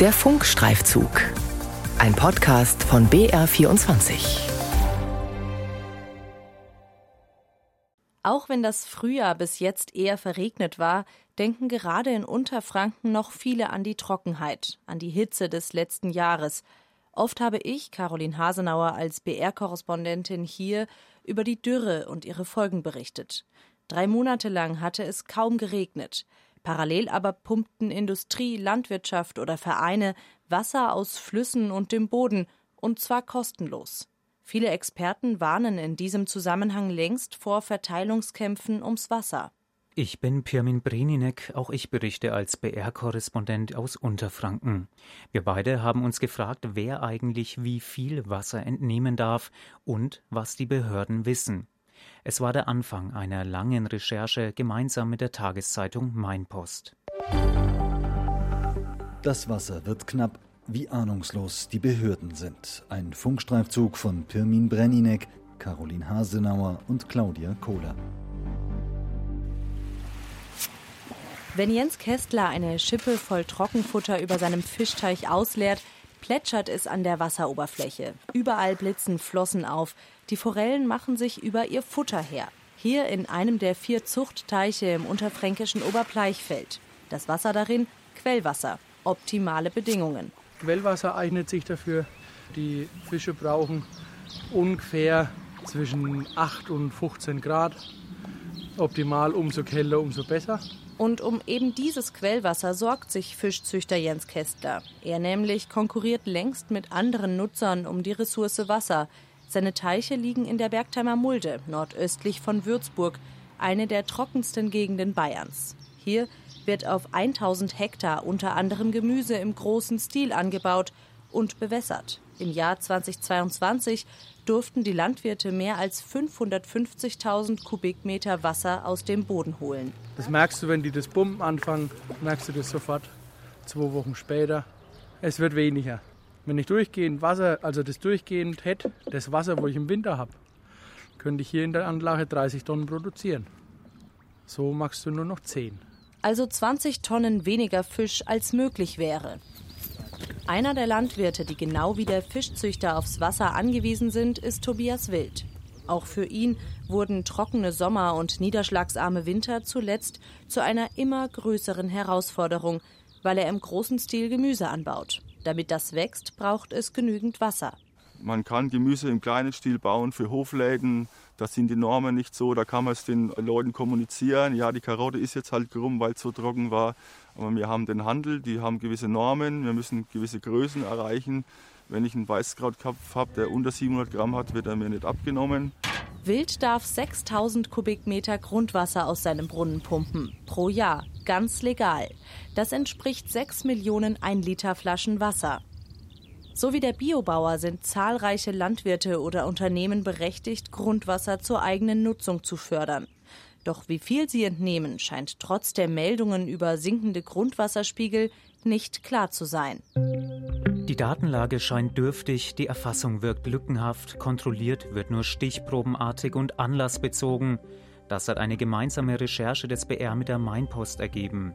Der Funkstreifzug. Ein Podcast von BR24. Auch wenn das Frühjahr bis jetzt eher verregnet war, denken gerade in Unterfranken noch viele an die Trockenheit, an die Hitze des letzten Jahres. Oft habe ich, Caroline Hasenauer, als BR-Korrespondentin hier über die Dürre und ihre Folgen berichtet. Drei Monate lang hatte es kaum geregnet. Parallel aber pumpten Industrie, Landwirtschaft oder Vereine Wasser aus Flüssen und dem Boden, und zwar kostenlos. Viele Experten warnen in diesem Zusammenhang längst vor Verteilungskämpfen ums Wasser. Ich bin Pirmin Breninek, auch ich berichte als BR-Korrespondent aus Unterfranken. Wir beide haben uns gefragt, wer eigentlich wie viel Wasser entnehmen darf und was die Behörden wissen. Es war der Anfang einer langen Recherche gemeinsam mit der Tageszeitung Mainpost. Das Wasser wird knapp, wie ahnungslos die Behörden sind. Ein Funkstreifzug von Pirmin Brenninek, Caroline Hasenauer und Claudia Kohler. Wenn Jens Kästler eine Schippe voll Trockenfutter über seinem Fischteich ausleert, plätschert es an der Wasseroberfläche. Überall blitzen Flossen auf. Die Forellen machen sich über ihr Futter her. Hier in einem der vier Zuchtteiche im unterfränkischen Oberbleichfeld. Das Wasser darin Quellwasser. Optimale Bedingungen. Quellwasser eignet sich dafür. Die Fische brauchen ungefähr zwischen 8 und 15 Grad. Optimal, umso kälter, umso besser. Und um eben dieses Quellwasser sorgt sich Fischzüchter Jens Kästler. Er nämlich konkurriert längst mit anderen Nutzern um die Ressource Wasser. Seine Teiche liegen in der Bergtheimer Mulde, nordöstlich von Würzburg, eine der trockensten Gegenden Bayerns. Hier wird auf 1000 Hektar unter anderem Gemüse im großen Stil angebaut und bewässert. Im Jahr 2022 durften die Landwirte mehr als 550.000 Kubikmeter Wasser aus dem Boden holen. Das merkst du, wenn die das Pumpen anfangen, merkst du das sofort. Zwei Wochen später. Es wird weniger. Wenn ich durchgehend Wasser, also das durchgehend hätte, das Wasser, wo ich im Winter habe, könnte ich hier in der Anlage 30 Tonnen produzieren. So machst du nur noch 10. Also 20 Tonnen weniger Fisch als möglich wäre. Einer der Landwirte, die genau wie der Fischzüchter aufs Wasser angewiesen sind, ist Tobias Wild. Auch für ihn wurden trockene Sommer und niederschlagsarme Winter zuletzt zu einer immer größeren Herausforderung, weil er im großen Stil Gemüse anbaut. Damit das wächst, braucht es genügend Wasser. Man kann Gemüse im kleinen Stil bauen für Hofläden. Da sind die Normen nicht so, da kann man es den Leuten kommunizieren. Ja, die Karotte ist jetzt halt krumm, weil es so trocken war. Aber wir haben den Handel, die haben gewisse Normen, wir müssen gewisse Größen erreichen. Wenn ich einen Weißkrautkopf habe, der unter 700 Gramm hat, wird er mir nicht abgenommen. Wild darf 6000 Kubikmeter Grundwasser aus seinem Brunnen pumpen. Pro Jahr. Ganz legal. Das entspricht 6 Millionen 1 Liter Flaschen Wasser. So wie der Biobauer sind zahlreiche Landwirte oder Unternehmen berechtigt, Grundwasser zur eigenen Nutzung zu fördern. Doch wie viel sie entnehmen, scheint trotz der Meldungen über sinkende Grundwasserspiegel nicht klar zu sein. Die Datenlage scheint dürftig, die Erfassung wirkt lückenhaft, kontrolliert wird nur stichprobenartig und anlassbezogen. Das hat eine gemeinsame Recherche des BR mit der Mainpost ergeben.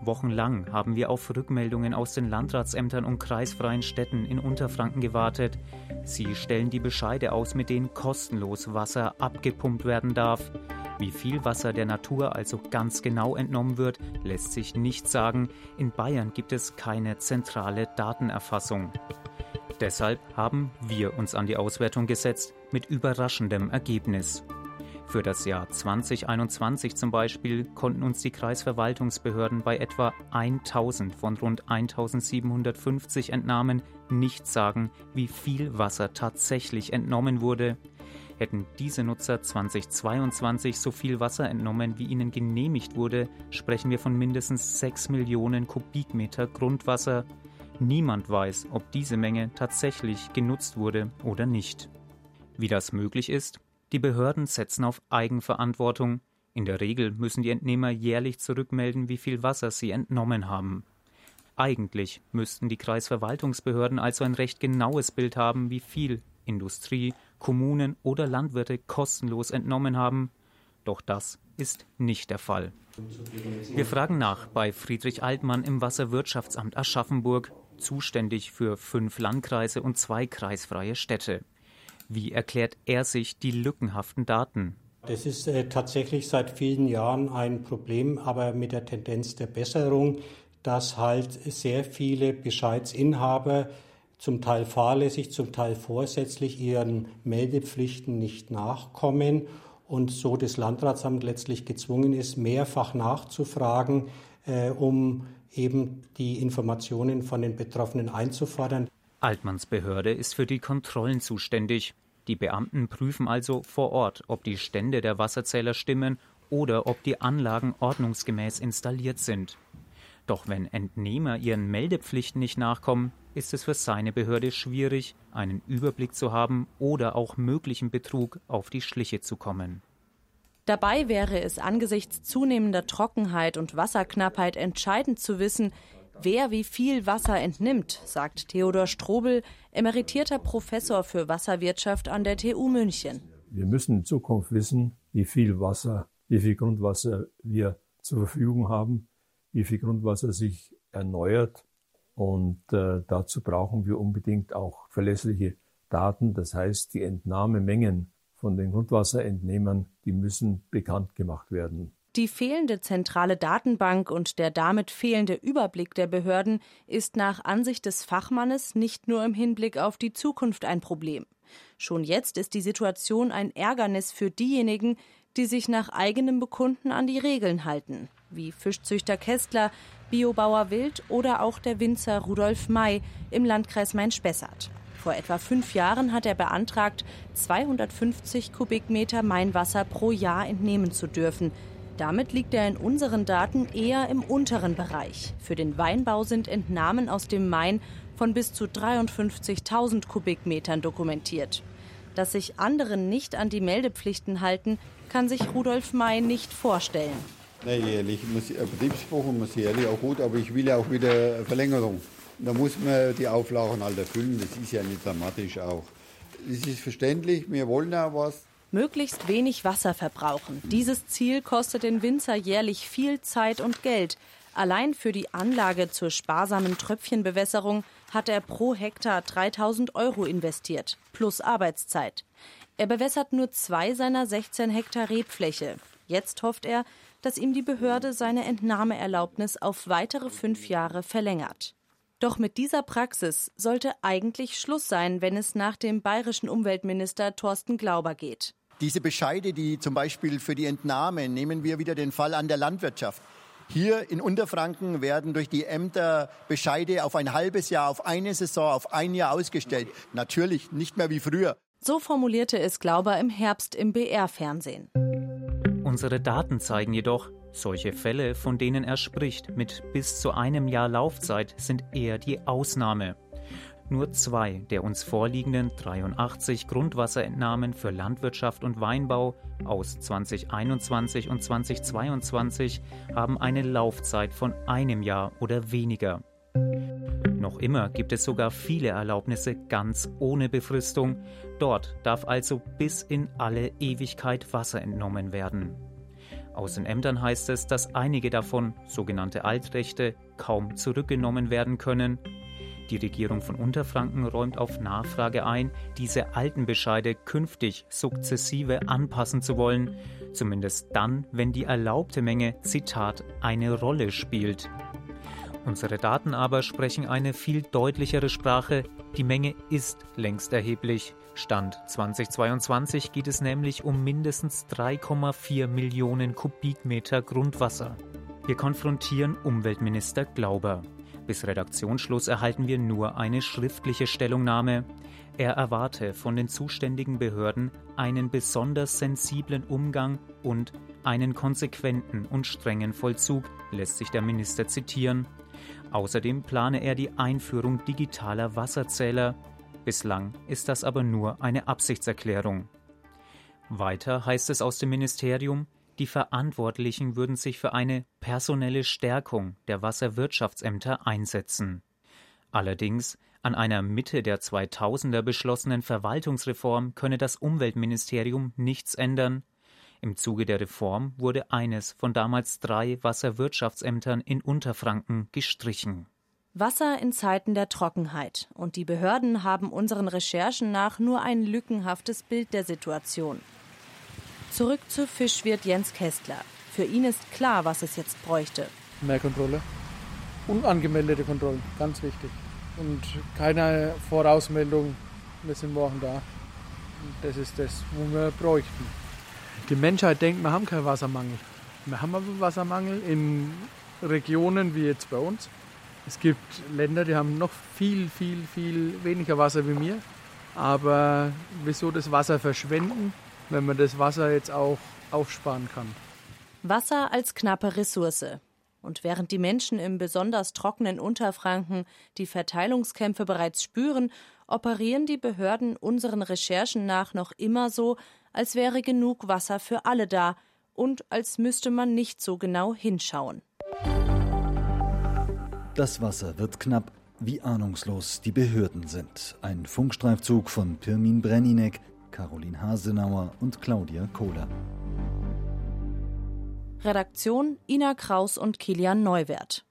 Wochenlang haben wir auf Rückmeldungen aus den Landratsämtern und kreisfreien Städten in Unterfranken gewartet. Sie stellen die Bescheide aus, mit denen kostenlos Wasser abgepumpt werden darf. Wie viel Wasser der Natur also ganz genau entnommen wird, lässt sich nicht sagen. In Bayern gibt es keine zentrale Datenerfassung. Deshalb haben wir uns an die Auswertung gesetzt mit überraschendem Ergebnis. Für das Jahr 2021 zum Beispiel konnten uns die Kreisverwaltungsbehörden bei etwa 1000 von rund 1750 Entnahmen nicht sagen, wie viel Wasser tatsächlich entnommen wurde. Hätten diese Nutzer 2022 so viel Wasser entnommen, wie ihnen genehmigt wurde, sprechen wir von mindestens 6 Millionen Kubikmeter Grundwasser. Niemand weiß, ob diese Menge tatsächlich genutzt wurde oder nicht. Wie das möglich ist, die Behörden setzen auf Eigenverantwortung. In der Regel müssen die Entnehmer jährlich zurückmelden, wie viel Wasser sie entnommen haben. Eigentlich müssten die Kreisverwaltungsbehörden also ein recht genaues Bild haben, wie viel Industrie, Kommunen oder Landwirte kostenlos entnommen haben. Doch das ist nicht der Fall. Wir fragen nach bei Friedrich Altmann im Wasserwirtschaftsamt Aschaffenburg, zuständig für fünf Landkreise und zwei kreisfreie Städte. Wie erklärt er sich die lückenhaften Daten? Das ist äh, tatsächlich seit vielen Jahren ein Problem, aber mit der Tendenz der Besserung, dass halt sehr viele Bescheidsinhaber zum Teil fahrlässig, zum Teil vorsätzlich ihren Meldepflichten nicht nachkommen und so das Landratsamt letztlich gezwungen ist, mehrfach nachzufragen, äh, um eben die Informationen von den Betroffenen einzufordern. Altmanns Behörde ist für die Kontrollen zuständig. Die Beamten prüfen also vor Ort, ob die Stände der Wasserzähler stimmen oder ob die Anlagen ordnungsgemäß installiert sind. Doch wenn Entnehmer ihren Meldepflichten nicht nachkommen, ist es für seine Behörde schwierig, einen Überblick zu haben oder auch möglichen Betrug auf die Schliche zu kommen. Dabei wäre es angesichts zunehmender Trockenheit und Wasserknappheit entscheidend zu wissen, wer wie viel Wasser entnimmt, sagt Theodor Strobel, emeritierter Professor für Wasserwirtschaft an der TU München. Wir müssen in Zukunft wissen, wie viel Wasser, wie viel Grundwasser wir zur Verfügung haben, wie viel Grundwasser sich erneuert. Und äh, dazu brauchen wir unbedingt auch verlässliche Daten, das heißt die Entnahmemengen von den Grundwasserentnehmern, die müssen bekannt gemacht werden. Die fehlende zentrale Datenbank und der damit fehlende Überblick der Behörden ist nach Ansicht des Fachmannes nicht nur im Hinblick auf die Zukunft ein Problem. Schon jetzt ist die Situation ein Ärgernis für diejenigen, die sich nach eigenem Bekunden an die Regeln halten, wie Fischzüchter Kästler, Biobauer Wild oder auch der Winzer Rudolf May im Landkreis Main-Spessart. Vor etwa fünf Jahren hat er beantragt, 250 Kubikmeter Mainwasser pro Jahr entnehmen zu dürfen. Damit liegt er in unseren Daten eher im unteren Bereich. Für den Weinbau sind Entnahmen aus dem Main von bis zu 53.000 Kubikmetern dokumentiert. Dass sich andere nicht an die Meldepflichten halten, kann sich Rudolf May nicht vorstellen. Nee, jährlich muss Betriebswochen muss jährlich auch gut, aber ich will ja auch wieder Verlängerung. Da muss man die Auflagen halt erfüllen. Das ist ja nicht dramatisch auch. Es ist verständlich, wir wollen ja was. Möglichst wenig Wasser verbrauchen. Dieses Ziel kostet den Winzer jährlich viel Zeit und Geld. Allein für die Anlage zur sparsamen Tröpfchenbewässerung hat er pro Hektar 3000 Euro investiert, plus Arbeitszeit. Er bewässert nur zwei seiner 16 Hektar Rebfläche. Jetzt hofft er, dass ihm die Behörde seine Entnahmeerlaubnis auf weitere fünf Jahre verlängert. Doch mit dieser Praxis sollte eigentlich Schluss sein, wenn es nach dem bayerischen Umweltminister Thorsten Glauber geht. Diese Bescheide, die zum Beispiel für die Entnahme, nehmen wir wieder den Fall an der Landwirtschaft. Hier in Unterfranken werden durch die Ämter Bescheide auf ein halbes Jahr, auf eine Saison, auf ein Jahr ausgestellt. Natürlich nicht mehr wie früher. So formulierte es Glauber im Herbst im BR-Fernsehen. Unsere Daten zeigen jedoch, solche Fälle, von denen er spricht, mit bis zu einem Jahr Laufzeit, sind eher die Ausnahme. Nur zwei der uns vorliegenden 83 Grundwasserentnahmen für Landwirtschaft und Weinbau aus 2021 und 2022 haben eine Laufzeit von einem Jahr oder weniger. Noch immer gibt es sogar viele Erlaubnisse ganz ohne Befristung. Dort darf also bis in alle Ewigkeit Wasser entnommen werden. Aus den Ämtern heißt es, dass einige davon, sogenannte Altrechte, kaum zurückgenommen werden können. Die Regierung von Unterfranken räumt auf Nachfrage ein, diese alten Bescheide künftig sukzessive anpassen zu wollen, zumindest dann, wenn die erlaubte Menge, Zitat, eine Rolle spielt. Unsere Daten aber sprechen eine viel deutlichere Sprache. Die Menge ist längst erheblich. Stand 2022 geht es nämlich um mindestens 3,4 Millionen Kubikmeter Grundwasser. Wir konfrontieren Umweltminister Glauber. Bis Redaktionsschluss erhalten wir nur eine schriftliche Stellungnahme. Er erwarte von den zuständigen Behörden einen besonders sensiblen Umgang und einen konsequenten und strengen Vollzug, lässt sich der Minister zitieren. Außerdem plane er die Einführung digitaler Wasserzähler. Bislang ist das aber nur eine Absichtserklärung. Weiter heißt es aus dem Ministerium, die Verantwortlichen würden sich für eine personelle Stärkung der Wasserwirtschaftsämter einsetzen. Allerdings an einer Mitte der 2000er beschlossenen Verwaltungsreform könne das Umweltministerium nichts ändern. Im Zuge der Reform wurde eines von damals drei Wasserwirtschaftsämtern in Unterfranken gestrichen. Wasser in Zeiten der Trockenheit. Und die Behörden haben unseren Recherchen nach nur ein lückenhaftes Bild der Situation. Zurück zu Fischwirt Jens Kästler. Für ihn ist klar, was es jetzt bräuchte. Mehr Kontrolle. Unangemeldete Kontrollen, ganz wichtig. Und keine Vorausmeldung, wir sind morgen da. Das ist das, wo wir bräuchten. Die Menschheit denkt, wir haben keinen Wassermangel. Wir haben aber Wassermangel in Regionen wie jetzt bei uns. Es gibt Länder, die haben noch viel, viel, viel weniger Wasser wie wir. Aber wieso das Wasser verschwenden, wenn man das Wasser jetzt auch aufsparen kann? Wasser als knappe Ressource. Und während die Menschen im besonders trockenen Unterfranken die Verteilungskämpfe bereits spüren, operieren die Behörden unseren Recherchen nach noch immer so, als wäre genug Wasser für alle da und als müsste man nicht so genau hinschauen. Das Wasser wird knapp, wie ahnungslos die Behörden sind. Ein Funkstreifzug von Pirmin Brenninek, Caroline Hasenauer und Claudia Kohler. Redaktion Ina Kraus und Kilian Neuwert.